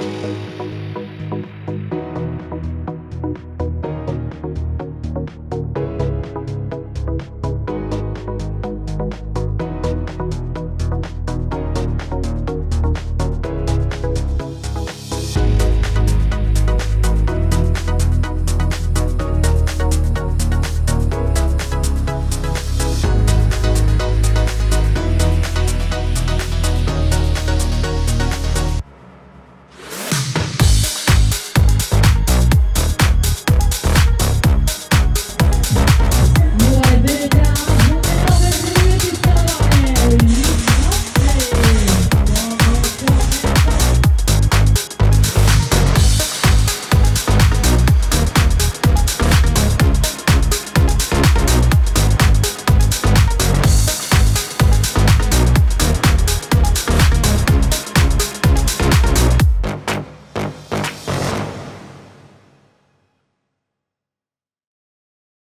machine.